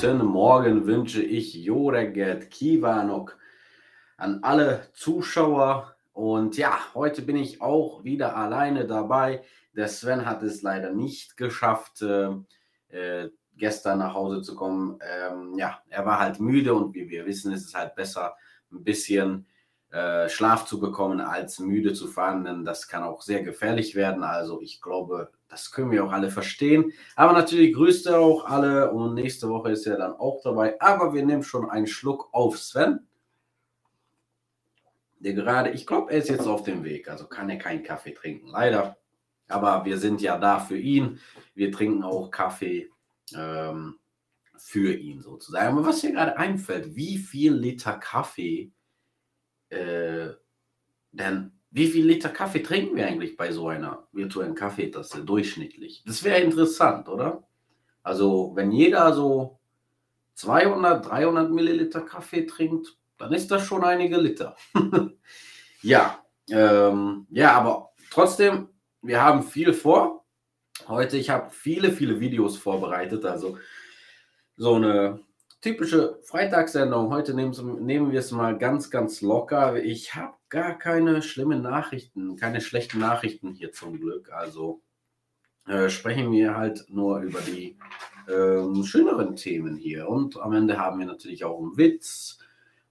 guten Morgen wünsche ich Joreget Kivanok an alle Zuschauer. Und ja, heute bin ich auch wieder alleine dabei. Der Sven hat es leider nicht geschafft, äh, äh, gestern nach Hause zu kommen. Ähm, ja, er war halt müde und wie wir wissen, ist es halt besser, ein bisschen äh, Schlaf zu bekommen, als müde zu fahren, denn das kann auch sehr gefährlich werden. Also ich glaube, das können wir auch alle verstehen. Aber natürlich grüßt er auch alle und nächste Woche ist er dann auch dabei. Aber wir nehmen schon einen Schluck auf Sven. Der gerade, ich glaube, er ist jetzt auf dem Weg, also kann er keinen Kaffee trinken, leider. Aber wir sind ja da für ihn. Wir trinken auch Kaffee ähm, für ihn sozusagen. Aber was mir gerade einfällt, wie viel Liter Kaffee äh, denn wie viel Liter Kaffee trinken wir eigentlich bei so einer virtuellen Kaffeetasse durchschnittlich? Das wäre interessant, oder? Also, wenn jeder so 200, 300 Milliliter Kaffee trinkt, dann ist das schon einige Liter. ja, ähm, ja, aber trotzdem, wir haben viel vor. Heute, ich habe viele, viele Videos vorbereitet. Also, so eine typische Freitagssendung. Heute nehmen, nehmen wir es mal ganz, ganz locker. Ich habe gar keine schlimmen Nachrichten, keine schlechten Nachrichten hier zum Glück. Also äh, sprechen wir halt nur über die äh, schöneren Themen hier. Und am Ende haben wir natürlich auch einen Witz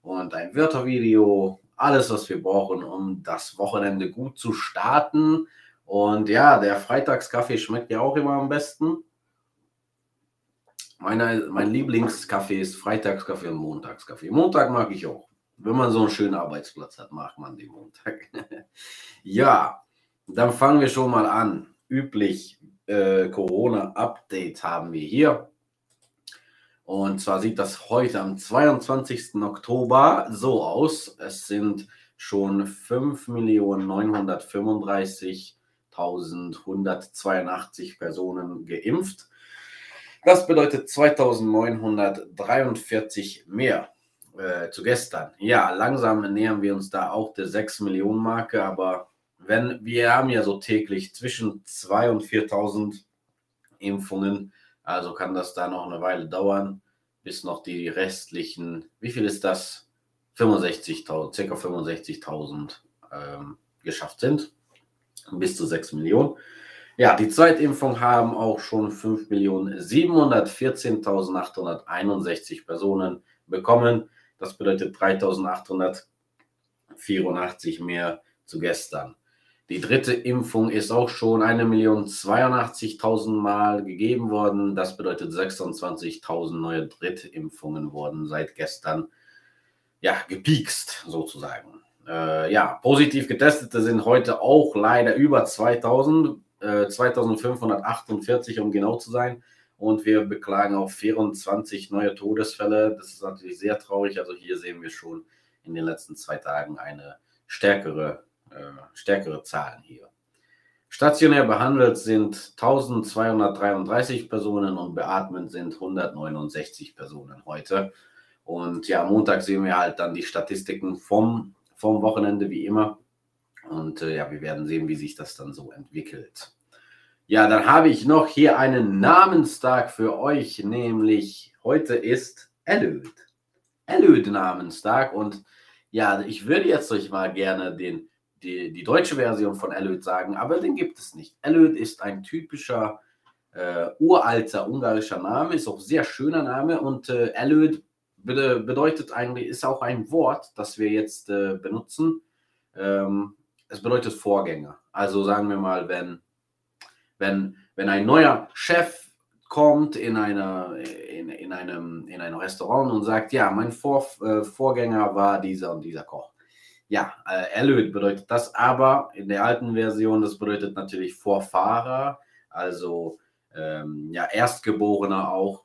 und ein Wörtervideo. Alles, was wir brauchen, um das Wochenende gut zu starten. Und ja, der Freitagskaffee schmeckt ja auch immer am besten. Meine, mein Lieblingskaffee ist Freitagskaffee und Montagskaffee. Montag mag ich auch. Wenn man so einen schönen Arbeitsplatz hat, mag man den Montag. ja, dann fangen wir schon mal an. Üblich äh, Corona-Update haben wir hier. Und zwar sieht das heute am 22. Oktober so aus. Es sind schon 5.935.182 Personen geimpft. Das bedeutet 2943 mehr äh, zu gestern. Ja, langsam nähern wir uns da auch der 6 Millionen Marke, aber wenn wir haben ja so täglich zwischen 2 und 4000 Impfungen, also kann das da noch eine Weile dauern, bis noch die restlichen, wie viel ist das? 65.000, ca. 65.000 ähm, geschafft sind, bis zu 6 Millionen. Ja, die Zweitimpfung haben auch schon 5.714.861 Personen bekommen. Das bedeutet 3.884 mehr zu gestern. Die dritte Impfung ist auch schon 1.082.000 Mal gegeben worden. Das bedeutet 26.000 neue Drittimpfungen wurden seit gestern ja, gepiekst sozusagen. Äh, ja, positiv getestete sind heute auch leider über 2000 2548, äh, um genau zu sein. Und wir beklagen auch 24 neue Todesfälle. Das ist natürlich sehr traurig. Also hier sehen wir schon in den letzten zwei Tagen eine stärkere, äh, stärkere Zahlen hier. Stationär behandelt sind 1233 Personen und beatmet sind 169 Personen heute. Und ja, Montag sehen wir halt dann die Statistiken vom, vom Wochenende wie immer. Und äh, ja, wir werden sehen, wie sich das dann so entwickelt. Ja, dann habe ich noch hier einen Namenstag für euch, nämlich heute ist Elöd. Elöd Namenstag und ja, ich würde jetzt euch mal gerne den, die, die deutsche Version von Elöd sagen, aber den gibt es nicht. Elöd ist ein typischer äh, uralter ungarischer Name, ist auch sehr schöner Name und äh, Elöd bedeutet eigentlich, ist auch ein Wort, das wir jetzt äh, benutzen. Ähm, es bedeutet Vorgänger. Also sagen wir mal, wenn, wenn, wenn ein neuer Chef kommt in, einer, in, in, einem, in einem Restaurant und sagt, ja, mein Vor, äh, Vorgänger war dieser und dieser Koch. Ja, äh, erlöt bedeutet das, aber in der alten Version, das bedeutet natürlich Vorfahrer, also ähm, ja, Erstgeborener auch.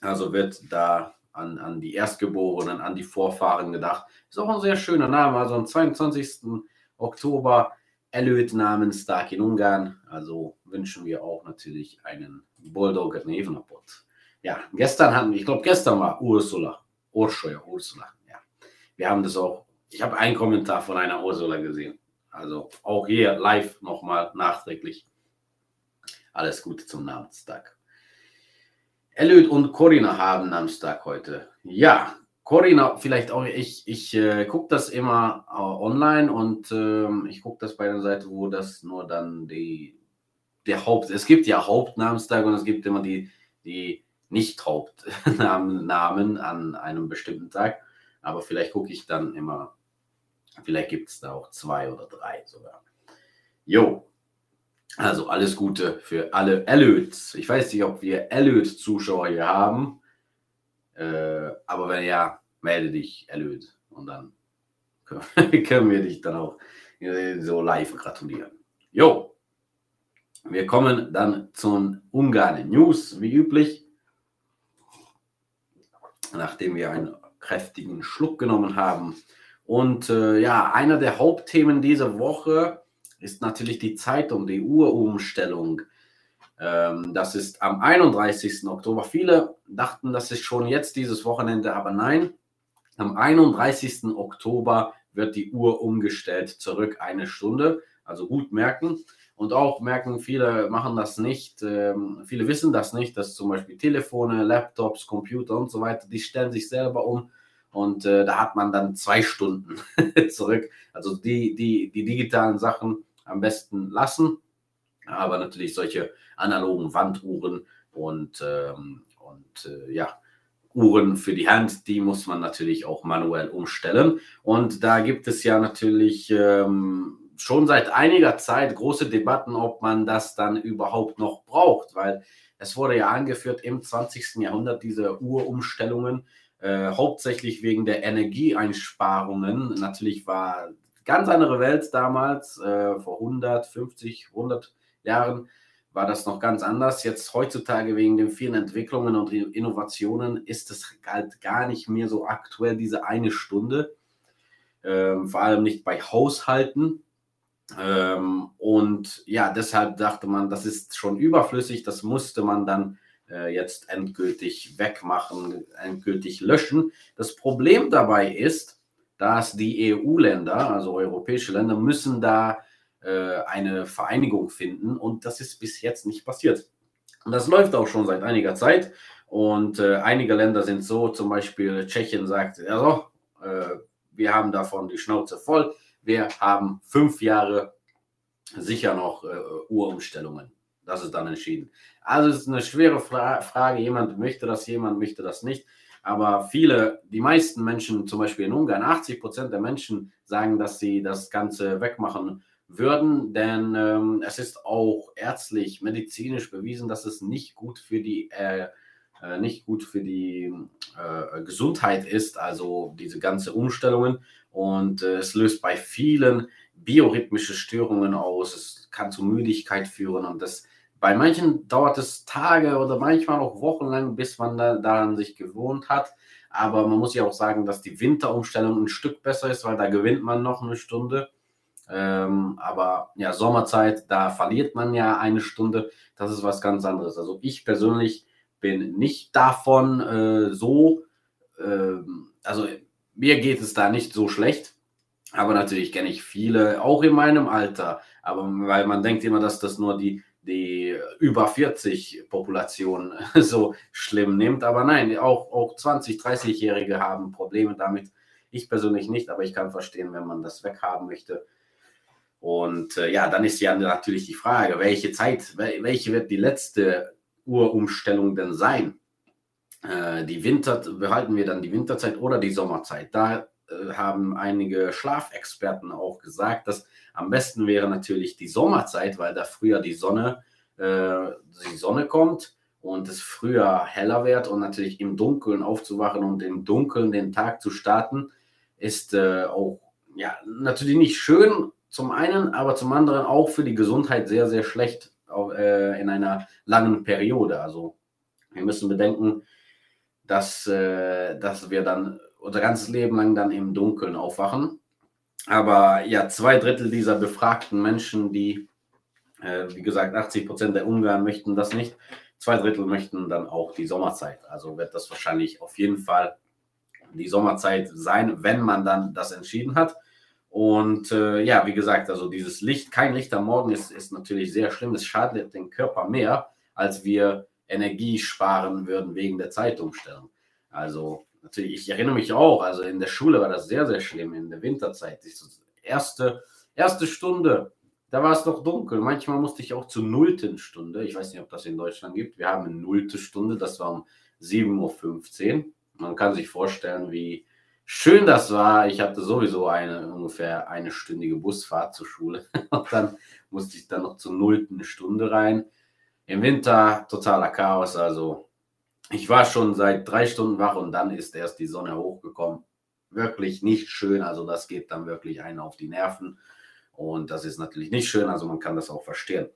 Also wird da an, an die Erstgeborenen, an die Vorfahren gedacht. Ist auch ein sehr schöner Name. Also am 22. Oktober erlöt Namenstag in Ungarn. Also wünschen wir auch natürlich einen Bulldog Nevenapot. Ja, gestern hatten wir, ich glaube, gestern war Ursula. Ursula, Ursula. Ja. Wir haben das auch, ich habe einen Kommentar von einer Ursula gesehen. Also auch hier live nochmal nachträglich. Alles Gute zum Namenstag. Elliot und Corinna haben Samstag heute. Ja, Corinna, vielleicht auch, ich, ich äh, gucke das immer äh, online und äh, ich gucke das bei der Seite, wo das nur dann die, der Haupt, es gibt ja Hauptnamenstag und es gibt immer die, die Nicht-Hauptnamen an einem bestimmten Tag. Aber vielleicht gucke ich dann immer, vielleicht gibt es da auch zwei oder drei sogar. Jo, also alles Gute für alle Elliot. Ich weiß nicht, ob wir Elliot-Zuschauer hier haben. Äh, aber wenn ja, melde dich, Elliot. Und dann können wir dich dann auch so live gratulieren. Jo, wir kommen dann zum Ungarn News, wie üblich. Nachdem wir einen kräftigen Schluck genommen haben. Und äh, ja, einer der Hauptthemen dieser Woche ist natürlich die Zeitung, die Uhrumstellung. Ähm, das ist am 31. Oktober. Viele dachten, das ist schon jetzt dieses Wochenende, aber nein. Am 31. Oktober wird die Uhr umgestellt, zurück eine Stunde. Also gut merken. Und auch merken, viele machen das nicht. Ähm, viele wissen das nicht, dass zum Beispiel Telefone, Laptops, Computer und so weiter, die stellen sich selber um. Und äh, da hat man dann zwei Stunden zurück. Also die, die, die digitalen Sachen am besten lassen aber natürlich solche analogen Wanduhren und, ähm, und äh, ja, Uhren für die Hand, die muss man natürlich auch manuell umstellen. Und da gibt es ja natürlich ähm, schon seit einiger Zeit große Debatten, ob man das dann überhaupt noch braucht, weil es wurde ja angeführt im 20. Jahrhundert diese Uhrumstellungen, äh, hauptsächlich wegen der Energieeinsparungen. Natürlich war ganz andere Welt damals, äh, vor 150, 100 Jahren war das noch ganz anders. Jetzt heutzutage wegen den vielen Entwicklungen und Innovationen ist es halt gar nicht mehr so aktuell, diese eine Stunde. Ähm, vor allem nicht bei Haushalten. Ähm, und ja, deshalb dachte man, das ist schon überflüssig, das musste man dann äh, jetzt endgültig wegmachen, endgültig löschen. Das Problem dabei ist, dass die EU-Länder, also europäische Länder, müssen da äh, eine Vereinigung finden. Und das ist bis jetzt nicht passiert. Und das läuft auch schon seit einiger Zeit. Und äh, einige Länder sind so, zum Beispiel Tschechien sagt, also, äh, wir haben davon die Schnauze voll. Wir haben fünf Jahre sicher noch äh, Uhrumstellungen. Das ist dann entschieden. Also es ist eine schwere Fra Frage. Jemand möchte das, jemand möchte das nicht. Aber viele, die meisten Menschen, zum Beispiel in Ungarn, 80 Prozent der Menschen sagen, dass sie das Ganze wegmachen würden, denn ähm, es ist auch ärztlich, medizinisch bewiesen, dass es nicht gut für die äh, äh, nicht gut für die äh, Gesundheit ist, also diese ganze Umstellungen. Und äh, es löst bei vielen biorhythmische Störungen aus. Es kann zu Müdigkeit führen und das bei manchen dauert es Tage oder manchmal auch Wochen lang, bis man da, daran sich gewohnt hat. Aber man muss ja auch sagen, dass die Winterumstellung ein Stück besser ist, weil da gewinnt man noch eine Stunde. Ähm, aber ja, Sommerzeit, da verliert man ja eine Stunde. Das ist was ganz anderes. Also ich persönlich bin nicht davon äh, so, äh, also mir geht es da nicht so schlecht. Aber natürlich kenne ich viele, auch in meinem Alter. Aber weil man denkt immer, dass das nur die, die über 40 Population so schlimm nimmt. Aber nein, auch, auch 20, 30-Jährige haben Probleme damit. Ich persönlich nicht, aber ich kann verstehen, wenn man das weghaben möchte. Und äh, ja, dann ist ja natürlich die Frage, welche Zeit, welche wird die letzte Uhrumstellung denn sein? Äh, die Winter, behalten wir dann die Winterzeit oder die Sommerzeit? Da äh, haben einige Schlafexperten auch gesagt, dass am besten wäre natürlich die Sommerzeit, weil da früher die Sonne, äh, die Sonne kommt und es früher heller wird und natürlich im Dunkeln aufzuwachen und im Dunkeln den Tag zu starten, ist äh, auch ja natürlich nicht schön, zum einen, aber zum anderen auch für die Gesundheit sehr, sehr schlecht äh, in einer langen Periode. Also wir müssen bedenken, dass, äh, dass wir dann unser ganzes Leben lang dann im Dunkeln aufwachen. Aber ja, zwei Drittel dieser befragten Menschen, die, äh, wie gesagt, 80 Prozent der Ungarn möchten das nicht. Zwei Drittel möchten dann auch die Sommerzeit. Also wird das wahrscheinlich auf jeden Fall die Sommerzeit sein, wenn man dann das entschieden hat. Und äh, ja, wie gesagt, also dieses Licht, kein Licht am Morgen ist, ist natürlich sehr schlimm. Es schadet dem Körper mehr, als wir Energie sparen würden wegen der Zeitumstellung. Also natürlich, ich erinnere mich auch, also in der Schule war das sehr, sehr schlimm in der Winterzeit. Die erste, erste Stunde, da war es doch dunkel. Manchmal musste ich auch zur nullten Stunde, ich weiß nicht, ob das in Deutschland gibt, wir haben eine nullte Stunde, das war um 7.15 Uhr. Man kann sich vorstellen, wie schön das war. Ich hatte sowieso eine ungefähr eine stündige Busfahrt zur Schule. Und dann musste ich dann noch zur nullten Stunde rein. Im Winter totaler Chaos. Also ich war schon seit drei Stunden wach und dann ist erst die Sonne hochgekommen. Wirklich nicht schön. Also das geht dann wirklich einen auf die Nerven. Und das ist natürlich nicht schön. Also man kann das auch verstehen.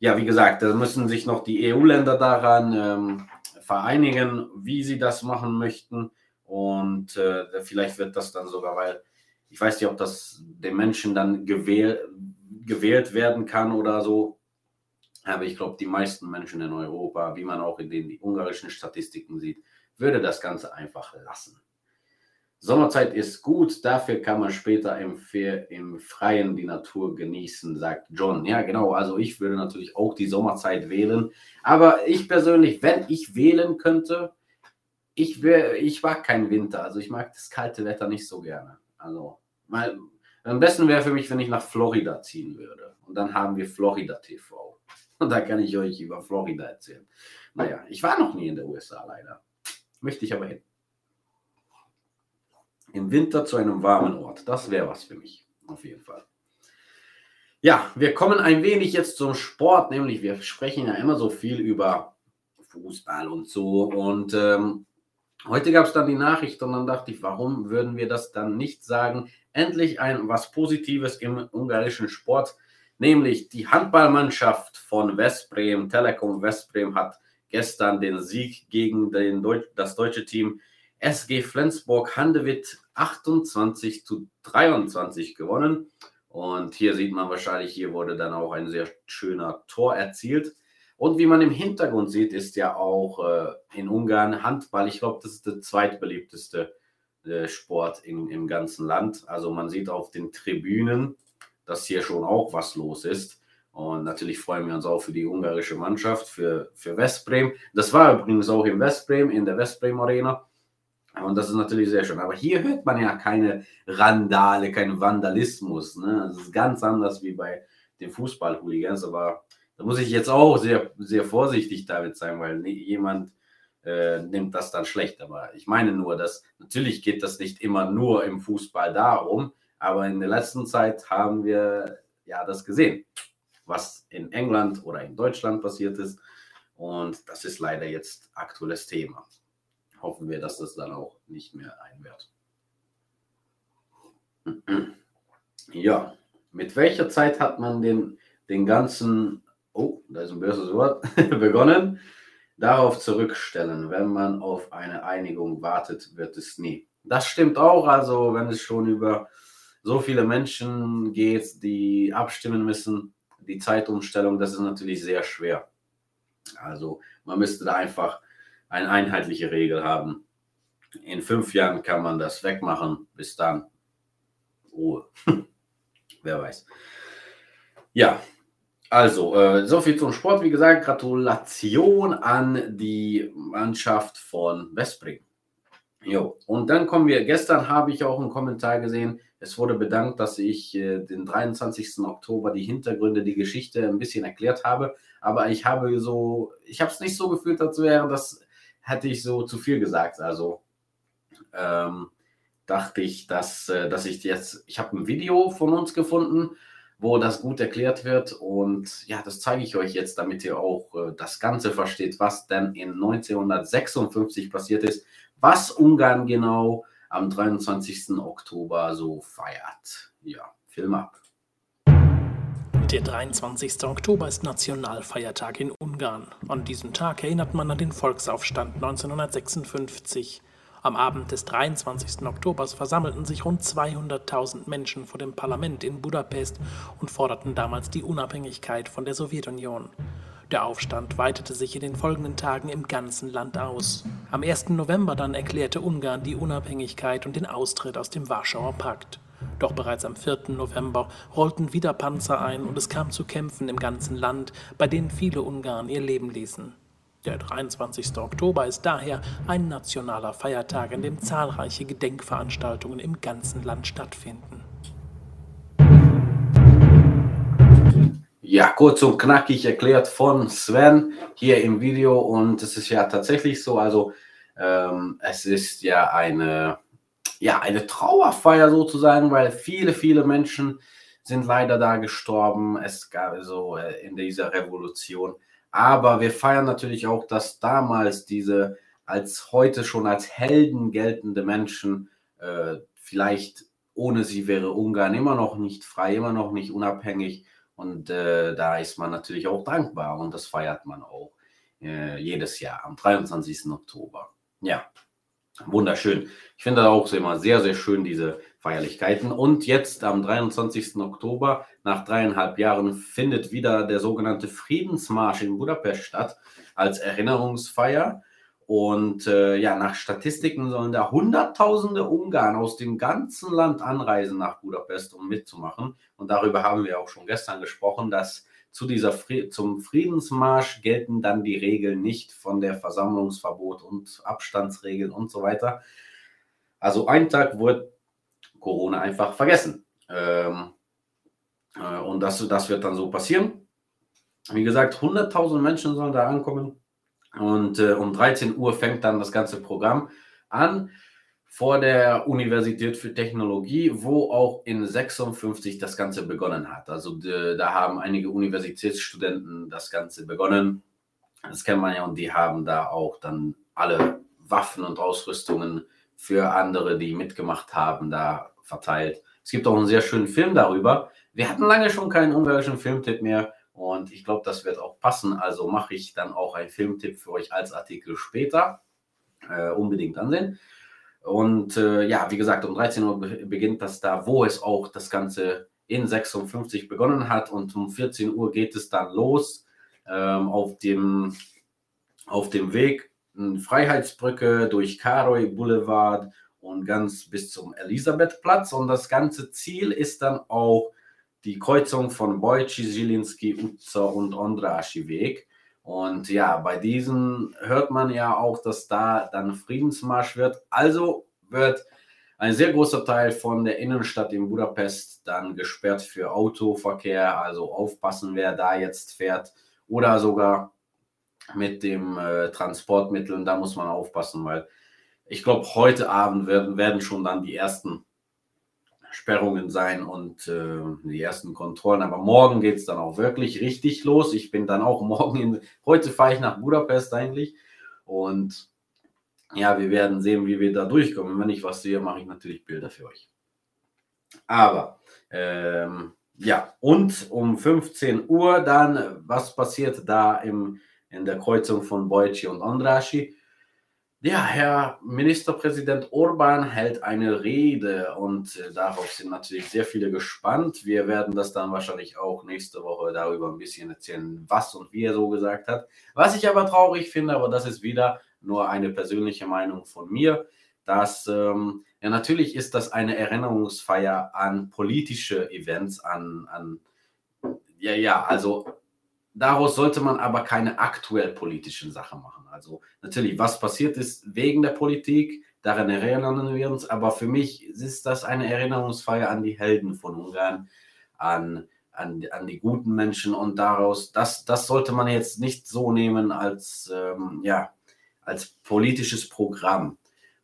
Ja, wie gesagt, da müssen sich noch die EU-Länder daran ähm, vereinigen, wie sie das machen möchten. Und äh, vielleicht wird das dann sogar, weil ich weiß nicht, ob das den Menschen dann gewähl, gewählt werden kann oder so. Aber ich glaube, die meisten Menschen in Europa, wie man auch in den ungarischen Statistiken sieht, würde das Ganze einfach lassen. Sommerzeit ist gut, dafür kann man später im, im Freien die Natur genießen, sagt John. Ja, genau, also ich würde natürlich auch die Sommerzeit wählen. Aber ich persönlich, wenn ich wählen könnte, ich, wär, ich mag keinen Winter. Also ich mag das kalte Wetter nicht so gerne. Also mal, am besten wäre für mich, wenn ich nach Florida ziehen würde. Und dann haben wir Florida TV. Und da kann ich euch über Florida erzählen. Naja, ich war noch nie in der USA leider. Möchte ich aber hin. Im Winter zu einem warmen Ort. Das wäre was für mich. Auf jeden Fall. Ja, wir kommen ein wenig jetzt zum Sport, nämlich wir sprechen ja immer so viel über Fußball und so. Und ähm, Heute gab es dann die Nachricht und dann dachte ich, warum würden wir das dann nicht sagen? Endlich ein was Positives im ungarischen Sport, nämlich die Handballmannschaft von Westbrem, Telekom Westbrem hat gestern den Sieg gegen den Deu das deutsche Team SG Flensburg Handewitt 28 zu 23 gewonnen. Und hier sieht man wahrscheinlich, hier wurde dann auch ein sehr schöner Tor erzielt. Und wie man im Hintergrund sieht, ist ja auch äh, in Ungarn Handball, ich glaube, das ist der zweitbeliebteste äh, Sport in, im ganzen Land. Also man sieht auf den Tribünen, dass hier schon auch was los ist. Und natürlich freuen wir uns auch für die ungarische Mannschaft, für, für Westbrem. Das war übrigens auch in Westbrem, in der Westbrem Arena. Und das ist natürlich sehr schön. Aber hier hört man ja keine Randale, keinen Vandalismus. Ne? Das ist ganz anders wie bei den Fußball-Hooligans. Aber da muss ich jetzt auch sehr, sehr vorsichtig damit sein, weil jemand äh, nimmt das dann schlecht. Aber ich meine nur, dass natürlich geht das nicht immer nur im Fußball darum, aber in der letzten Zeit haben wir ja das gesehen, was in England oder in Deutschland passiert ist. Und das ist leider jetzt aktuelles Thema. Hoffen wir, dass das dann auch nicht mehr einwert. Ja, mit welcher Zeit hat man den, den ganzen oh, da ist ein böses Wort, begonnen, darauf zurückstellen. Wenn man auf eine Einigung wartet, wird es nie. Das stimmt auch, also wenn es schon über so viele Menschen geht, die abstimmen müssen, die Zeitumstellung, das ist natürlich sehr schwer. Also man müsste da einfach eine einheitliche Regel haben. In fünf Jahren kann man das wegmachen. Bis dann Ruhe. Wer weiß. Ja, also, äh, so viel zum Sport. Wie gesagt, Gratulation an die Mannschaft von Westbrem. Jo, und dann kommen wir. Gestern habe ich auch einen Kommentar gesehen. Es wurde bedankt, dass ich äh, den 23. Oktober die Hintergründe, die Geschichte ein bisschen erklärt habe. Aber ich habe so, ich habe es nicht so gefühlt, als wäre das, hätte ich so zu viel gesagt. Also ähm, dachte ich, dass, äh, dass ich jetzt, ich habe ein Video von uns gefunden wo das gut erklärt wird. Und ja, das zeige ich euch jetzt, damit ihr auch äh, das Ganze versteht, was denn in 1956 passiert ist, was Ungarn genau am 23. Oktober so feiert. Ja, Film ab. Der 23. Oktober ist Nationalfeiertag in Ungarn. An diesem Tag erinnert man an den Volksaufstand 1956. Am Abend des 23. Oktobers versammelten sich rund 200.000 Menschen vor dem Parlament in Budapest und forderten damals die Unabhängigkeit von der Sowjetunion. Der Aufstand weitete sich in den folgenden Tagen im ganzen Land aus. Am 1. November dann erklärte Ungarn die Unabhängigkeit und den Austritt aus dem Warschauer Pakt. Doch bereits am 4. November rollten wieder Panzer ein und es kam zu Kämpfen im ganzen Land, bei denen viele Ungarn ihr Leben ließen. Der 23. Oktober ist daher ein nationaler Feiertag, an dem zahlreiche Gedenkveranstaltungen im ganzen Land stattfinden. Ja, kurz und knackig erklärt von Sven hier im Video und es ist ja tatsächlich so, also ähm, es ist ja eine, ja eine Trauerfeier sozusagen, weil viele, viele Menschen sind leider da gestorben. Es gab so äh, in dieser Revolution. Aber wir feiern natürlich auch, dass damals diese als heute schon als Helden geltende Menschen äh, vielleicht ohne sie wäre Ungarn immer noch nicht frei, immer noch nicht unabhängig und äh, da ist man natürlich auch dankbar und das feiert man auch äh, jedes Jahr am 23. Oktober. Ja, wunderschön. Ich finde auch immer sehr, sehr schön diese Feierlichkeiten. Und jetzt am 23. Oktober, nach dreieinhalb Jahren, findet wieder der sogenannte Friedensmarsch in Budapest statt als Erinnerungsfeier. Und äh, ja, nach Statistiken sollen da Hunderttausende Ungarn aus dem ganzen Land anreisen nach Budapest, um mitzumachen. Und darüber haben wir auch schon gestern gesprochen, dass zu dieser zum Friedensmarsch gelten dann die Regeln nicht von der Versammlungsverbot und Abstandsregeln und so weiter. Also ein Tag wird Corona einfach vergessen. Ähm, äh, und das, das wird dann so passieren. Wie gesagt, 100.000 Menschen sollen da ankommen. Und äh, um 13 Uhr fängt dann das ganze Programm an vor der Universität für Technologie, wo auch in 56 das Ganze begonnen hat. Also de, da haben einige Universitätsstudenten das Ganze begonnen. Das kennt man ja und die haben da auch dann alle Waffen und Ausrüstungen für andere, die mitgemacht haben, da verteilt. Es gibt auch einen sehr schönen Film darüber. Wir hatten lange schon keinen ungarischen Filmtipp mehr und ich glaube, das wird auch passen. Also mache ich dann auch einen Filmtipp für euch als Artikel später. Äh, unbedingt ansehen. Und äh, ja, wie gesagt, um 13 Uhr beginnt das da, wo es auch das Ganze in 56 begonnen hat. Und um 14 Uhr geht es dann los ähm, auf, dem, auf dem Weg Freiheitsbrücke durch Karoy Boulevard und ganz bis zum Elisabethplatz. Und das ganze Ziel ist dann auch die Kreuzung von Wojciech, Zielinski, Utzer und Ondraschi Weg. Und ja, bei diesen hört man ja auch, dass da dann Friedensmarsch wird. Also wird ein sehr großer Teil von der Innenstadt in Budapest dann gesperrt für Autoverkehr. Also aufpassen, wer da jetzt fährt oder sogar mit dem äh, Transportmitteln. Da muss man aufpassen, weil ich glaube, heute Abend werden, werden schon dann die ersten Sperrungen sein und äh, die ersten Kontrollen. Aber morgen geht es dann auch wirklich richtig los. Ich bin dann auch morgen in, heute fahre ich nach Budapest eigentlich und ja, wir werden sehen, wie wir da durchkommen. Wenn ich was sehe, mache ich natürlich Bilder für euch. Aber ähm, ja, und um 15 Uhr dann, was passiert da im, in der Kreuzung von Boici und Andraschi? Ja, Herr Ministerpräsident Orban hält eine Rede und äh, darauf sind natürlich sehr viele gespannt. Wir werden das dann wahrscheinlich auch nächste Woche darüber ein bisschen erzählen, was und wie er so gesagt hat. Was ich aber traurig finde, aber das ist wieder nur eine persönliche Meinung von mir, dass ähm, ja natürlich ist das eine Erinnerungsfeier an politische Events, an, an ja, ja, also Daraus sollte man aber keine aktuell politischen Sachen machen. Also natürlich, was passiert ist wegen der Politik, daran erinnern wir uns, aber für mich ist das eine Erinnerungsfeier an die Helden von Ungarn, an, an, an die guten Menschen und daraus, das, das sollte man jetzt nicht so nehmen als, ähm, ja, als politisches Programm.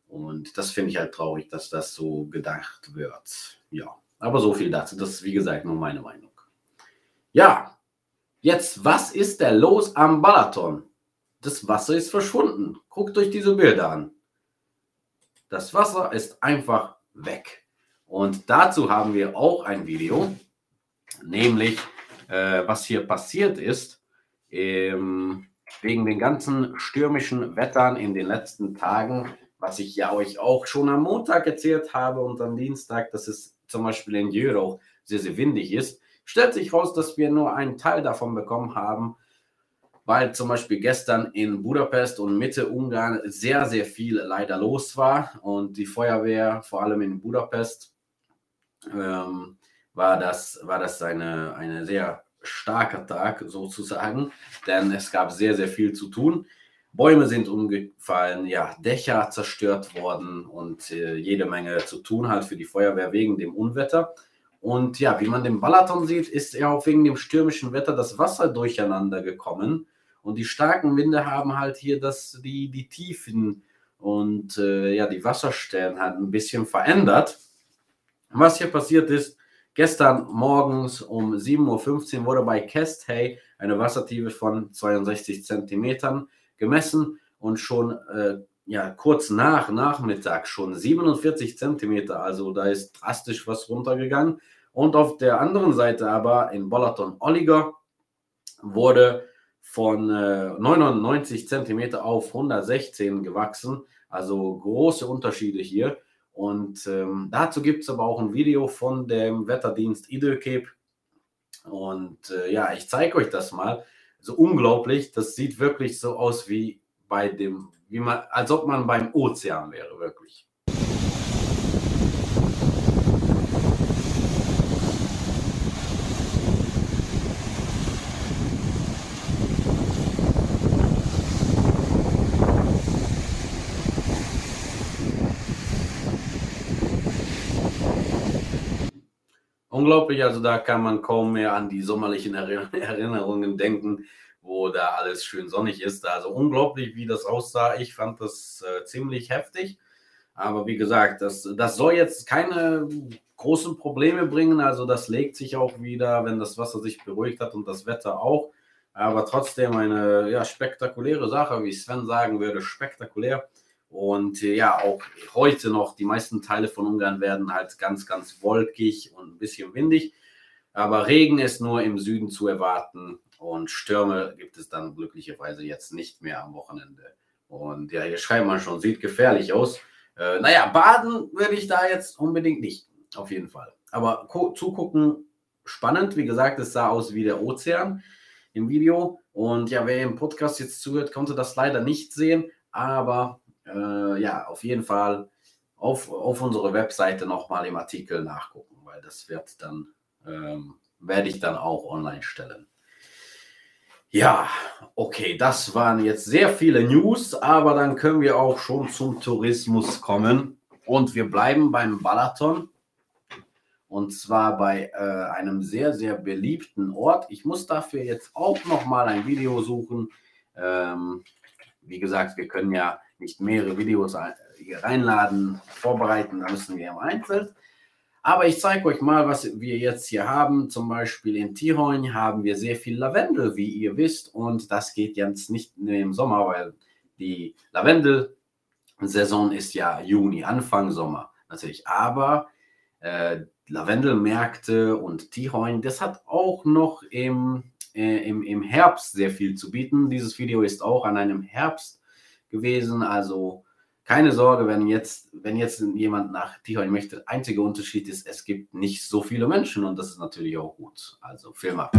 Und das finde ich halt traurig, dass das so gedacht wird. Ja, aber so viel dazu. Das ist, wie gesagt, nur meine Meinung. Ja, Jetzt, was ist denn los am Balaton? Das Wasser ist verschwunden. Guckt euch diese Bilder an. Das Wasser ist einfach weg. Und dazu haben wir auch ein Video, nämlich äh, was hier passiert ist, ähm, wegen den ganzen stürmischen Wettern in den letzten Tagen, was ich ja euch auch schon am Montag erzählt habe und am Dienstag, dass es zum Beispiel in Jörau sehr, sehr windig ist. Stellt sich raus, dass wir nur einen Teil davon bekommen haben, weil zum Beispiel gestern in Budapest und Mitte Ungarn sehr, sehr viel leider los war und die Feuerwehr, vor allem in Budapest, ähm, war das, war das eine, eine sehr starker Tag sozusagen, denn es gab sehr, sehr viel zu tun. Bäume sind umgefallen, ja, Dächer zerstört worden und äh, jede Menge zu tun halt für die Feuerwehr wegen dem Unwetter. Und ja, wie man den Balaton sieht, ist ja auch wegen dem stürmischen Wetter das Wasser durcheinander gekommen. Und die starken Winde haben halt hier das, die, die Tiefen und äh, ja, die Wasserstellen halt ein bisschen verändert. Was hier passiert ist, gestern morgens um 7.15 Uhr wurde bei Casthay eine Wassertiefe von 62 Zentimetern gemessen und schon äh, ja, kurz nach Nachmittag schon 47 Zentimeter. Also da ist drastisch was runtergegangen. Und auf der anderen Seite aber in Bolaton Olliger wurde von äh, 99 Zentimeter auf 116 gewachsen. Also große Unterschiede hier. Und ähm, dazu gibt es aber auch ein Video von dem Wetterdienst Idökeb. Und äh, ja, ich zeige euch das mal. So unglaublich. Das sieht wirklich so aus wie bei dem wie man, als ob man beim Ozean wäre, wirklich. Unglaublich, also da kann man kaum mehr an die sommerlichen Erinnerungen denken, wo da alles schön sonnig ist. Also unglaublich, wie das aussah. Ich fand das äh, ziemlich heftig. Aber wie gesagt, das, das soll jetzt keine großen Probleme bringen. Also das legt sich auch wieder, wenn das Wasser sich beruhigt hat und das Wetter auch. Aber trotzdem eine ja, spektakuläre Sache, wie Sven sagen würde, spektakulär. Und äh, ja, auch heute noch, die meisten Teile von Ungarn werden halt ganz, ganz wolkig und ein bisschen windig. Aber Regen ist nur im Süden zu erwarten. Und Stürme gibt es dann glücklicherweise jetzt nicht mehr am Wochenende. Und ja, hier schreibt man schon, sieht gefährlich aus. Äh, naja, baden würde ich da jetzt unbedingt nicht, auf jeden Fall. Aber zugucken, spannend. Wie gesagt, es sah aus wie der Ozean im Video. Und ja, wer im Podcast jetzt zuhört, konnte das leider nicht sehen. Aber äh, ja, auf jeden Fall auf, auf unsere Webseite nochmal im Artikel nachgucken, weil das wird dann, ähm, werde ich dann auch online stellen. Ja, okay, das waren jetzt sehr viele News, aber dann können wir auch schon zum Tourismus kommen. Und wir bleiben beim Balaton. Und zwar bei äh, einem sehr, sehr beliebten Ort. Ich muss dafür jetzt auch nochmal ein Video suchen. Ähm, wie gesagt, wir können ja nicht mehrere Videos hier reinladen, vorbereiten, da müssen wir im Einzelnen. Aber ich zeige euch mal, was wir jetzt hier haben. Zum Beispiel in Tiroin haben wir sehr viel Lavendel, wie ihr wisst. Und das geht jetzt nicht im Sommer, weil die Lavendel-Saison ist ja Juni, Anfang Sommer natürlich. Aber äh, Lavendelmärkte und Tiroin, das hat auch noch im, äh, im, im Herbst sehr viel zu bieten. Dieses Video ist auch an einem Herbst gewesen. Also keine Sorge, wenn jetzt, wenn jetzt jemand nach Tijuana möchte. Einziger Unterschied ist, es gibt nicht so viele Menschen und das ist natürlich auch gut. Also ab.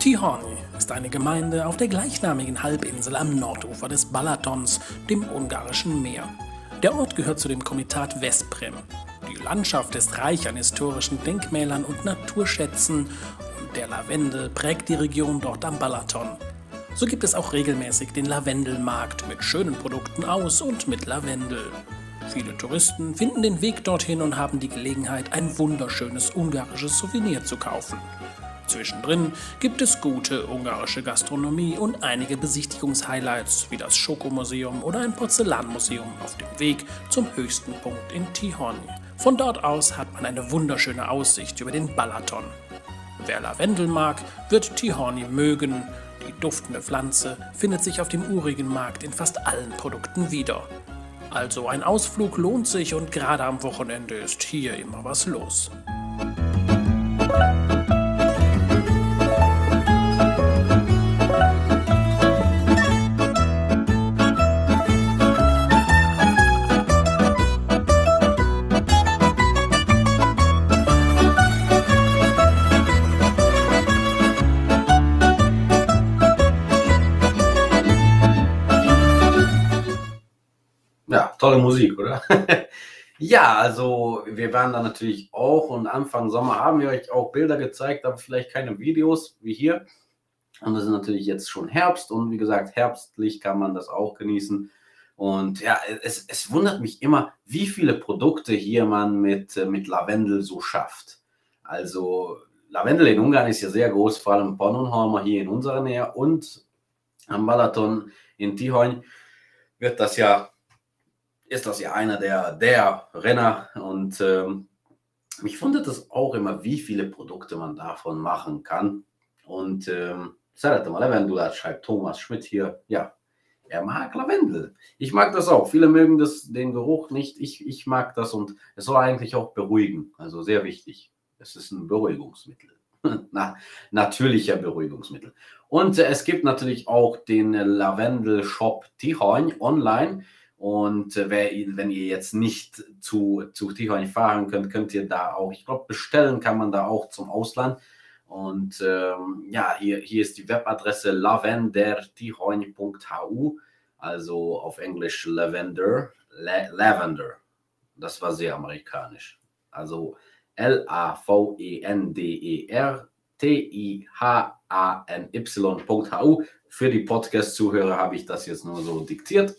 Tihany ist eine Gemeinde auf der gleichnamigen Halbinsel am Nordufer des Balatons, dem ungarischen Meer. Der Ort gehört zu dem Komitat Vesprem. Die Landschaft ist reich an historischen Denkmälern und Naturschätzen und der Lavendel prägt die Region dort am Balaton. So gibt es auch regelmäßig den Lavendelmarkt mit schönen Produkten aus und mit Lavendel. Viele Touristen finden den Weg dorthin und haben die Gelegenheit, ein wunderschönes ungarisches Souvenir zu kaufen. Zwischendrin gibt es gute ungarische Gastronomie und einige Besichtigungshighlights wie das Schokomuseum oder ein Porzellanmuseum auf dem Weg zum höchsten Punkt in Tihon. Von dort aus hat man eine wunderschöne Aussicht über den Balaton. Wer Lavendel mag, wird Tihorni mögen die duftende Pflanze findet sich auf dem urigen Markt in fast allen Produkten wieder. Also ein Ausflug lohnt sich und gerade am Wochenende ist hier immer was los. Tolle Musik, oder? Ja, also wir waren da natürlich auch und Anfang Sommer haben wir euch auch Bilder gezeigt, aber vielleicht keine Videos wie hier. Und es ist natürlich jetzt schon Herbst und wie gesagt, herbstlich kann man das auch genießen. Und ja, es, es wundert mich immer, wie viele Produkte hier man mit, mit Lavendel so schafft. Also Lavendel in Ungarn ist ja sehr groß, vor allem Pannonhalmer hier in unserer Nähe und am Balaton in Tihony wird das ja ist das ja einer der, der Renner. Und ähm, mich wundert es auch immer, wie viele Produkte man davon machen kann. Und ähm, Szeretem a schreibt Thomas Schmidt hier. Ja, er mag Lavendel. Ich mag das auch. Viele mögen das, den Geruch nicht. Ich, ich mag das und es soll eigentlich auch beruhigen. Also sehr wichtig. Es ist ein Beruhigungsmittel. Na, natürlicher Beruhigungsmittel. Und äh, es gibt natürlich auch den Lavendel-Shop Tichon online. Und äh, wer, wenn ihr jetzt nicht zu, zu Tijuana fahren könnt, könnt ihr da auch, ich glaube, bestellen kann man da auch zum Ausland. Und ähm, ja, hier, hier ist die Webadresse lavendertijuana.hu, also auf Englisch Lavender, La Lavender. Das war sehr amerikanisch. Also L-A-V-E-N-D-E-R T-I-H-A-N-Y.hu. Für die Podcast-Zuhörer habe ich das jetzt nur so diktiert.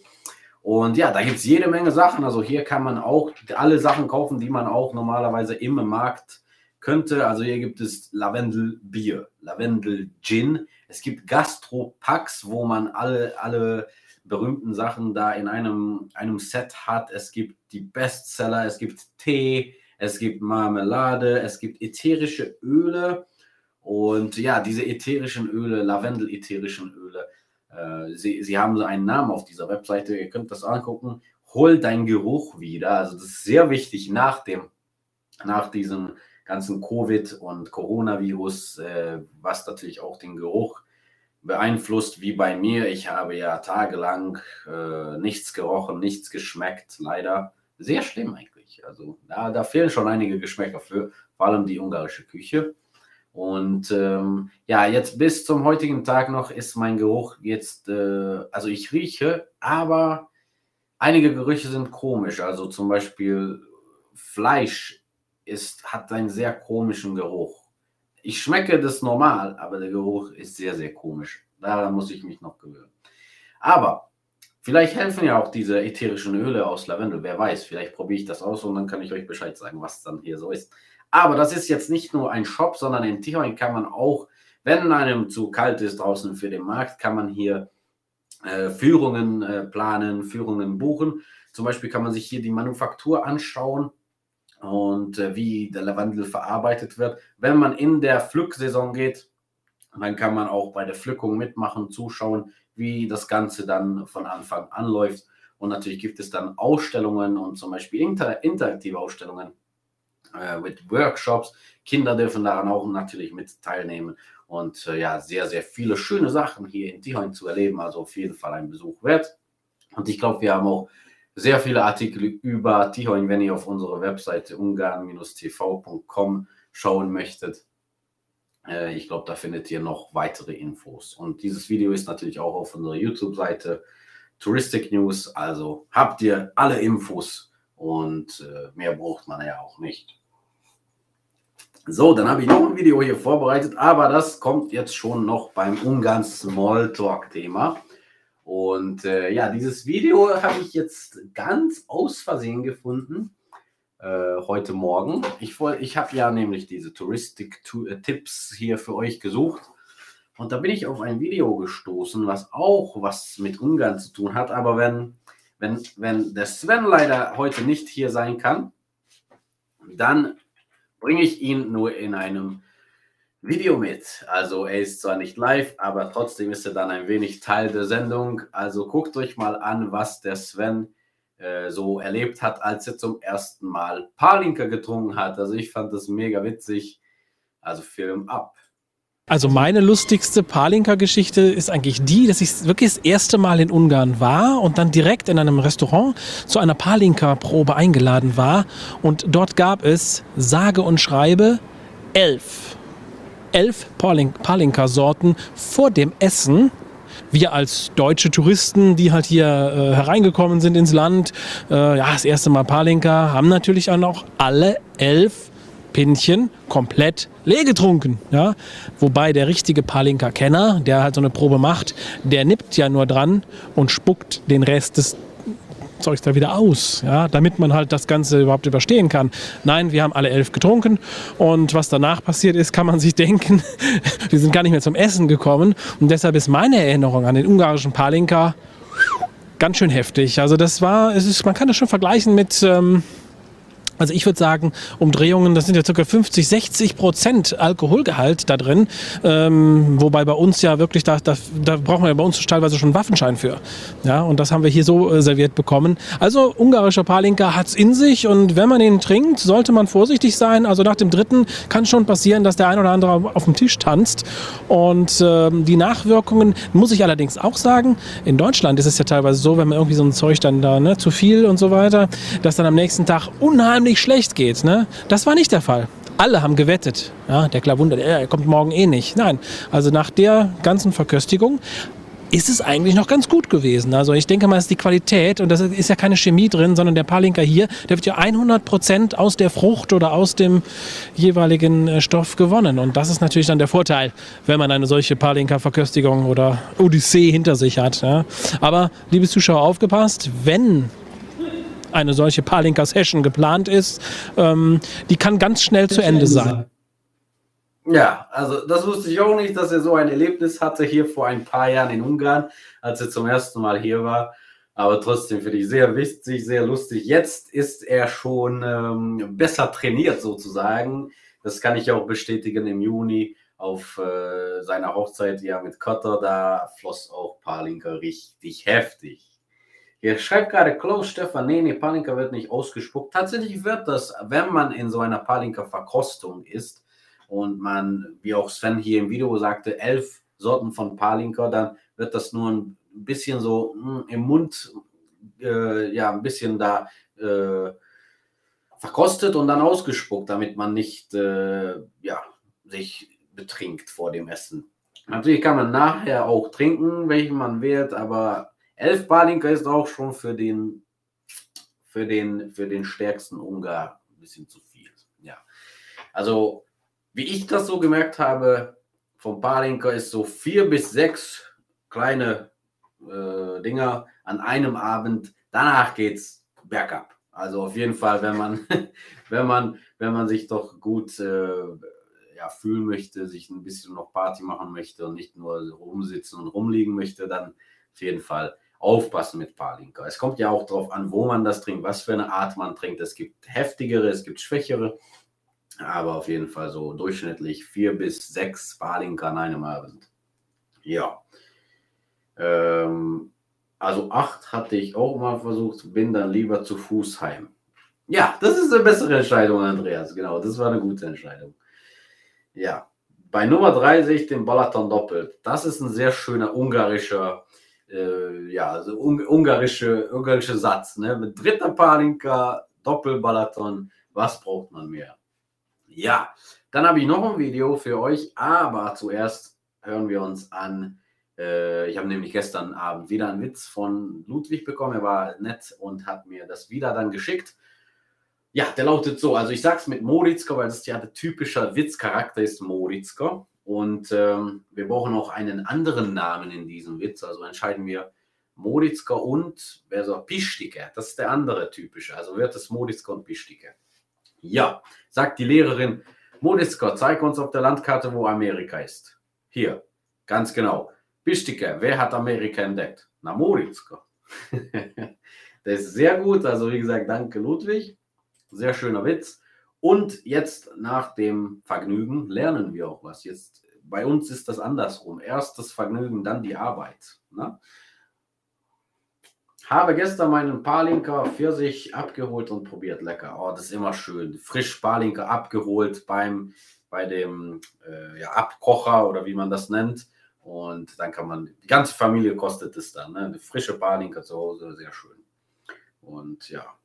Und ja, da gibt es jede Menge Sachen. Also hier kann man auch alle Sachen kaufen, die man auch normalerweise im Markt könnte. Also hier gibt es Lavendel-Bier, Lavendel-Gin. Es gibt Gastro-Packs, wo man alle, alle berühmten Sachen da in einem, einem Set hat. Es gibt die Bestseller, es gibt Tee, es gibt Marmelade, es gibt ätherische Öle. Und ja, diese ätherischen Öle, Lavendel-ätherischen Öle, äh, sie, sie haben einen Namen auf dieser Webseite, ihr könnt das angucken. Hol dein Geruch wieder. Also das ist sehr wichtig nach dem, nach diesem ganzen Covid und Coronavirus, äh, was natürlich auch den Geruch beeinflusst, wie bei mir. Ich habe ja tagelang äh, nichts gerochen, nichts geschmeckt, leider. Sehr schlimm eigentlich. Also da, da fehlen schon einige Geschmäcker für, vor allem die ungarische Küche. Und ähm, ja, jetzt bis zum heutigen Tag noch ist mein Geruch jetzt, äh, also ich rieche, aber einige Gerüche sind komisch. Also zum Beispiel Fleisch ist, hat einen sehr komischen Geruch. Ich schmecke das normal, aber der Geruch ist sehr, sehr komisch. Daran muss ich mich noch gewöhnen. Aber vielleicht helfen ja auch diese ätherischen Öle aus Lavendel. Wer weiß, vielleicht probiere ich das aus und dann kann ich euch Bescheid sagen, was dann hier so ist. Aber das ist jetzt nicht nur ein Shop, sondern in Tijuana kann man auch, wenn einem zu kalt ist draußen für den Markt, kann man hier äh, Führungen äh, planen, Führungen buchen. Zum Beispiel kann man sich hier die Manufaktur anschauen und äh, wie der Lavendel verarbeitet wird. Wenn man in der Pflücksaison geht, dann kann man auch bei der Pflückung mitmachen, zuschauen, wie das Ganze dann von Anfang an läuft. Und natürlich gibt es dann Ausstellungen und zum Beispiel inter interaktive Ausstellungen äh, mit Workshops. Kinder dürfen daran auch natürlich mit teilnehmen. Und äh, ja, sehr, sehr viele schöne Sachen hier in Tihon zu erleben. Also auf jeden Fall ein Besuch wert. Und ich glaube, wir haben auch sehr viele Artikel über Tihon, wenn ihr auf unsere Webseite ungarn-tv.com schauen möchtet. Äh, ich glaube, da findet ihr noch weitere Infos. Und dieses Video ist natürlich auch auf unserer YouTube-Seite Touristic News. Also habt ihr alle Infos und äh, mehr braucht man ja auch nicht. So, dann habe ich noch ein Video hier vorbereitet, aber das kommt jetzt schon noch beim Ungarn Smalltalk-Thema. Und äh, ja, dieses Video habe ich jetzt ganz aus Versehen gefunden äh, heute Morgen. Ich, ich habe ja nämlich diese Touristik-Tipps hier für euch gesucht. Und da bin ich auf ein Video gestoßen, was auch was mit Ungarn zu tun hat. Aber wenn, wenn, wenn der Sven leider heute nicht hier sein kann, dann bringe ich ihn nur in einem Video mit. Also er ist zwar nicht live, aber trotzdem ist er dann ein wenig Teil der Sendung. Also guckt euch mal an, was der Sven äh, so erlebt hat, als er zum ersten Mal Palinka getrunken hat. Also ich fand das mega witzig. Also Film ab. Also meine lustigste Palinka-Geschichte ist eigentlich die, dass ich wirklich das erste Mal in Ungarn war und dann direkt in einem Restaurant zu einer Palinka-Probe eingeladen war. Und dort gab es, sage und schreibe, elf, elf Palinka-Sorten vor dem Essen wir als deutsche Touristen, die halt hier äh, hereingekommen sind ins Land, äh, ja, das erste Mal Palinka, haben natürlich auch noch alle elf Pinchen komplett leer getrunken. Ja? Wobei der richtige Palinka-Kenner, der halt so eine Probe macht, der nippt ja nur dran und spuckt den Rest des Zeugs da wieder aus, ja, damit man halt das Ganze überhaupt überstehen kann. Nein, wir haben alle elf getrunken und was danach passiert ist, kann man sich denken, wir sind gar nicht mehr zum Essen gekommen und deshalb ist meine Erinnerung an den ungarischen Palinka ganz schön heftig. Also das war, es ist, man kann das schon vergleichen mit ähm, also ich würde sagen, Umdrehungen, das sind ja ca. 50, 60 Prozent Alkoholgehalt da drin. Ähm, wobei bei uns ja wirklich, da, da, da braucht man ja bei uns teilweise schon einen Waffenschein für. Ja, und das haben wir hier so äh, serviert bekommen. Also ungarischer Palinka hat's in sich und wenn man ihn trinkt, sollte man vorsichtig sein. Also nach dem dritten kann schon passieren, dass der ein oder andere auf dem Tisch tanzt. Und ähm, die Nachwirkungen, muss ich allerdings auch sagen, in Deutschland ist es ja teilweise so, wenn man irgendwie so ein Zeug dann da, ne, zu viel und so weiter, dass dann am nächsten Tag unheimlich nicht schlecht geht. Ne? Das war nicht der Fall. Alle haben gewettet. Ja, der Klavunder, er kommt morgen eh nicht. Nein, also nach der ganzen Verköstigung ist es eigentlich noch ganz gut gewesen. Also ich denke mal, es ist die Qualität und das ist ja keine Chemie drin, sondern der Palinka hier, der wird ja 100 Prozent aus der Frucht oder aus dem jeweiligen äh, Stoff gewonnen. Und das ist natürlich dann der Vorteil, wenn man eine solche Palinka-Verköstigung oder Odyssee hinter sich hat. Aber, liebe Zuschauer, aufgepasst, wenn eine solche Palinka-Session geplant ist, ähm, die kann ganz schnell zu Ende sein. Ja, also das wusste ich auch nicht, dass er so ein Erlebnis hatte hier vor ein paar Jahren in Ungarn, als er zum ersten Mal hier war. Aber trotzdem finde ich sehr wichtig, sehr lustig. Jetzt ist er schon ähm, besser trainiert sozusagen. Das kann ich auch bestätigen im Juni auf äh, seiner Hochzeit ja mit Kotter. Da floss auch Palinka richtig heftig. Hier schreibt gerade Klaus Stefan, nee, nee, Palinka wird nicht ausgespuckt. Tatsächlich wird das, wenn man in so einer Palinka-Verkostung ist und man, wie auch Sven hier im Video sagte, elf Sorten von Palinka, dann wird das nur ein bisschen so mh, hm, im Mund, äh, ja, ein bisschen da äh, verkostet und dann ausgespuckt, damit man nicht, äh, ja, sich betrinkt vor dem Essen. Natürlich kann man nachher auch trinken, welchen man wird, aber 11 Balinka ist auch schon für den, für den, für den stärksten Ungar ein bisschen zu viel. Ja. Also, wie ich das so gemerkt habe, vom Palinka ist so vier bis sechs kleine äh, Dinger an einem Abend. Danach geht's bergab. Also auf jeden Fall, wenn man, wenn man, wenn man sich doch gut äh, ja, fühlen möchte, sich ein bisschen noch Party machen möchte und nicht nur rumsitzen und rumliegen möchte, dann auf jeden Fall aufpassen mit Palinka. Es kommt ja auch darauf an, wo man das trinkt, was für eine Art man trinkt. Es gibt heftigere, es gibt schwächere, aber auf jeden Fall so durchschnittlich vier bis sechs Palinka an einem Abend. Ja. Ähm, also acht hatte ich auch mal versucht, bin dann lieber zu Fuß heim. Ja, das ist eine bessere Entscheidung, Andreas. Genau, das war eine gute Entscheidung. Ja, bei Nummer drei sehe ich den Balaton doppelt. Das ist ein sehr schöner ungarischer äh, ja, also un ungarische, ungarische Satz. Ne? Mit dritter Palinka, Doppelbalaton, was braucht man mehr? Ja, dann habe ich noch ein Video für euch, aber zuerst hören wir uns an. Äh, ich habe nämlich gestern Abend wieder einen Witz von Ludwig bekommen. Er war nett und hat mir das wieder dann geschickt. Ja, der lautet so. Also ich sage es mit Moritzka, weil das ja der typische Witzcharakter ist Moritzka. Und ähm, wir brauchen auch einen anderen Namen in diesem Witz. Also entscheiden wir Moritzka und wer so Pischtige. Das ist der andere typische. Also wird es Moritzka und Pischtige. Ja, sagt die Lehrerin, Moritzka, zeig uns auf der Landkarte, wo Amerika ist. Hier, ganz genau. Pischtige, wer hat Amerika entdeckt? Na, Moritzka. das ist sehr gut. Also wie gesagt, danke Ludwig. Sehr schöner Witz. Und jetzt nach dem Vergnügen lernen wir auch was. Jetzt bei uns ist das andersrum. Erst das Vergnügen, dann die Arbeit. Ne? Habe gestern meinen Palinka Pfirsich abgeholt und probiert. Lecker. Oh, das ist immer schön. Frisch Palinka abgeholt beim bei dem äh, ja, Abkocher oder wie man das nennt. Und dann kann man, die ganze Familie kostet es dann. Ne? Eine frische Palinka zu Hause, sehr schön. Und ja,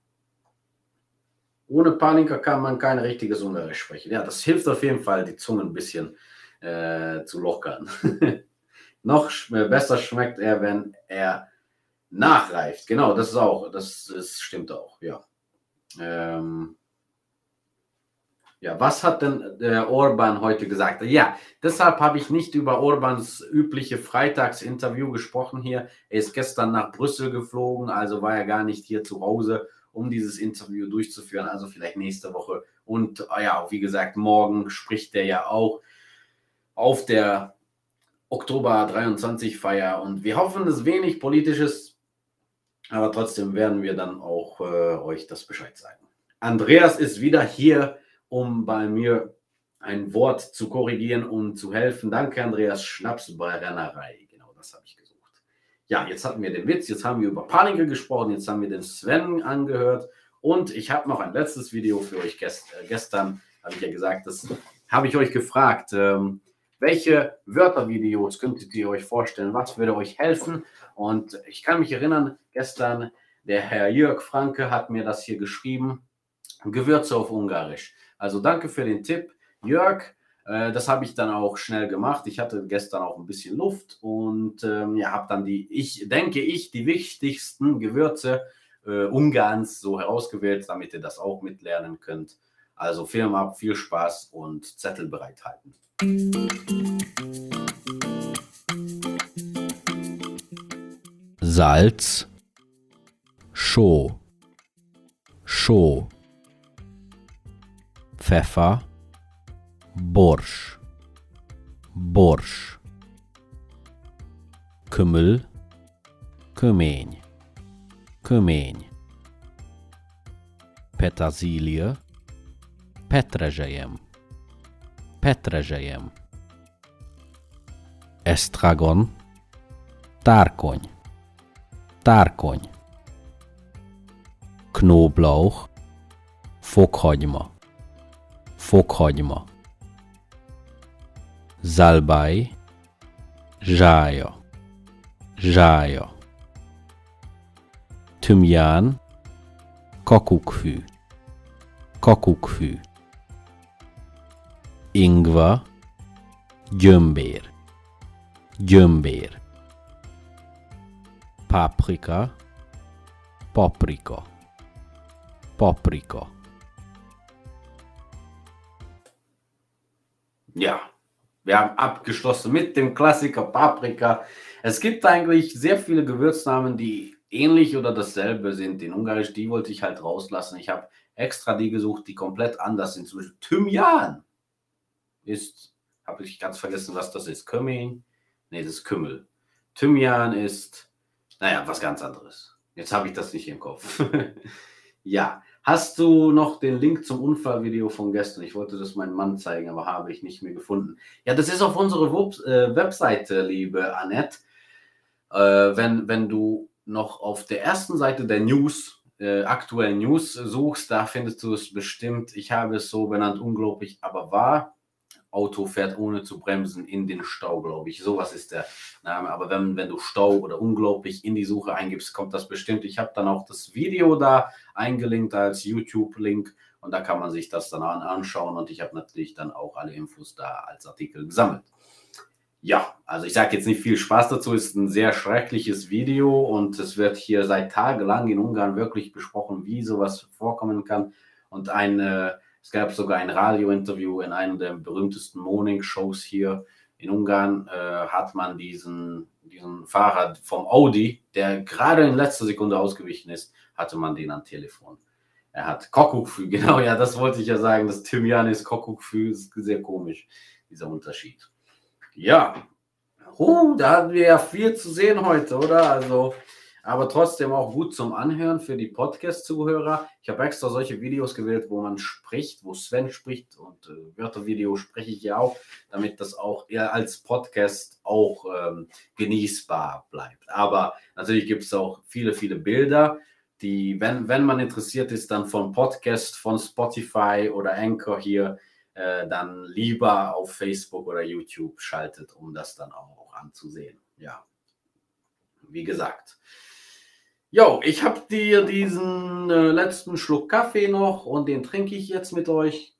ohne Panika kann man kein richtiges Ungarisch sprechen. Ja, das hilft auf jeden Fall, die Zunge ein bisschen äh, zu lockern. noch besser schmeckt er, wenn er nachreift. Genau, das ist auch, das, das stimmt auch, ja. Ähm, ja, was hat denn der Orban heute gesagt? Ja, deshalb habe ich nicht über Orbans übliche Freitagsinterview gesprochen hier. Er ist gestern nach Brüssel geflogen, also war er gar nicht hier zu Hause, um dieses Interview durchzuführen. Also vielleicht nächste Woche. Und ja, wie gesagt, morgen spricht er ja auch auf der Oktober 23 Feier. Und wir hoffen, es ist wenig politisches, aber trotzdem werden wir dann auch äh, euch das Bescheid sagen. Andreas ist wieder hier um bei mir ein Wort zu korrigieren und zu helfen. Danke, Andreas Schnaps bei Rennerei. Genau das habe ich gesucht. Ja, jetzt hatten wir den Witz, jetzt haben wir über Panik gesprochen, jetzt haben wir den Sven angehört und ich habe noch ein letztes Video für euch. Gest äh, gestern habe ich ja gesagt, das habe ich euch gefragt. Ähm, welche Wörtervideos könntet ihr euch vorstellen? Was würde euch helfen? Und ich kann mich erinnern, gestern der Herr Jörg Franke hat mir das hier geschrieben. Gewürze auf Ungarisch. Also danke für den Tipp, Jörg. Äh, das habe ich dann auch schnell gemacht. Ich hatte gestern auch ein bisschen Luft und ähm, ja, habe dann die, ich denke ich, die wichtigsten Gewürze äh, Ungarns so herausgewählt, damit ihr das auch mitlernen könnt. Also Film ab, viel Spaß und Zettel bereithalten. Salz, Show, Show. Pfeffer, Borsch, Borsch, Kümmel, Kömény, Kömény, Petersilie, Petrezselyem, Petrezselyem, Estragon, Tárkony, Tárkony, Knoblauch, Fokhagyma, fokhagyma, zalbáj, zsája, zsája, tümján, kakukkfű, kakukkfű, ingva, gyömbér, gyömbér, paprika, paprika, paprika. Ja, wir haben abgeschlossen mit dem Klassiker Paprika. Es gibt eigentlich sehr viele Gewürznamen, die ähnlich oder dasselbe sind. In Ungarisch, die wollte ich halt rauslassen. Ich habe extra die gesucht, die komplett anders sind. Zum Beispiel Thymian ist, habe ich ganz vergessen, was das ist. Kümmel? Nee, das ist Kümmel. Thymian ist, naja, was ganz anderes. Jetzt habe ich das nicht im Kopf. ja, Hast du noch den Link zum Unfallvideo von gestern? Ich wollte das meinem Mann zeigen, aber habe ich nicht mehr gefunden. Ja, das ist auf unserer äh, Webseite, liebe Annette. Äh, wenn, wenn du noch auf der ersten Seite der News, äh, aktuellen News suchst, da findest du es bestimmt. Ich habe es so benannt, unglaublich, aber wahr. Auto fährt ohne zu bremsen in den Stau, glaube ich. Sowas ist der Name. Aber wenn, wenn du Stau oder unglaublich in die Suche eingibst, kommt das bestimmt. Ich habe dann auch das Video da eingelinkt als YouTube-Link und da kann man sich das dann anschauen und ich habe natürlich dann auch alle Infos da als Artikel gesammelt. Ja, also ich sage jetzt nicht viel Spaß dazu, ist ein sehr schreckliches Video und es wird hier seit tagelang in Ungarn wirklich besprochen, wie sowas vorkommen kann. Und ein äh, es gab sogar ein Radiointerview in einer der berühmtesten Morning-Shows hier in Ungarn. Äh, hat man diesen, diesen Fahrer vom Audi, der gerade in letzter Sekunde ausgewichen ist, hatte man den am Telefon. Er hat Kokukfü, genau, ja, das wollte ich ja sagen. Das Thymian ist Kokukfü, ist sehr komisch, dieser Unterschied. Ja, huh, da hatten wir ja viel zu sehen heute, oder? Also, aber trotzdem auch gut zum Anhören für die Podcast-Zuhörer. Ich habe extra solche Videos gewählt, wo man spricht, wo Sven spricht und äh, Wörtervideo spreche ich ja auch, damit das auch eher als Podcast auch ähm, genießbar bleibt. Aber natürlich gibt es auch viele, viele Bilder, die, wenn, wenn man interessiert ist, dann von Podcast, von Spotify oder Anchor hier, äh, dann lieber auf Facebook oder YouTube schaltet, um das dann auch anzusehen. Ja, wie gesagt. Jo, ich habe dir diesen äh, letzten Schluck Kaffee noch und den trinke ich jetzt mit euch.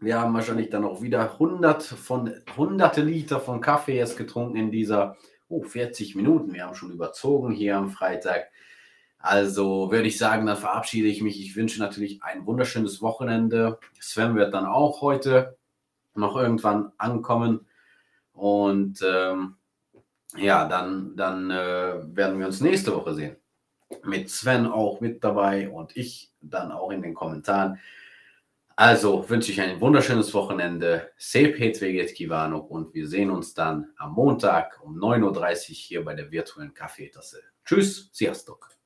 Wir haben wahrscheinlich dann auch wieder hundert von, hunderte Liter von Kaffee jetzt getrunken in dieser oh, 40 Minuten. Wir haben schon überzogen hier am Freitag. Also würde ich sagen, dann verabschiede ich mich. Ich wünsche natürlich ein wunderschönes Wochenende. Sven wird dann auch heute noch irgendwann ankommen. Und ähm, ja, dann, dann äh, werden wir uns nächste Woche sehen. Mit Sven auch mit dabei und ich dann auch in den Kommentaren. Also wünsche ich ein wunderschönes Wochenende. Sep Hedveget Kivano und wir sehen uns dann am Montag um 9.30 Uhr hier bei der virtuellen Kaffeetasse. Tschüss, Sziasztok!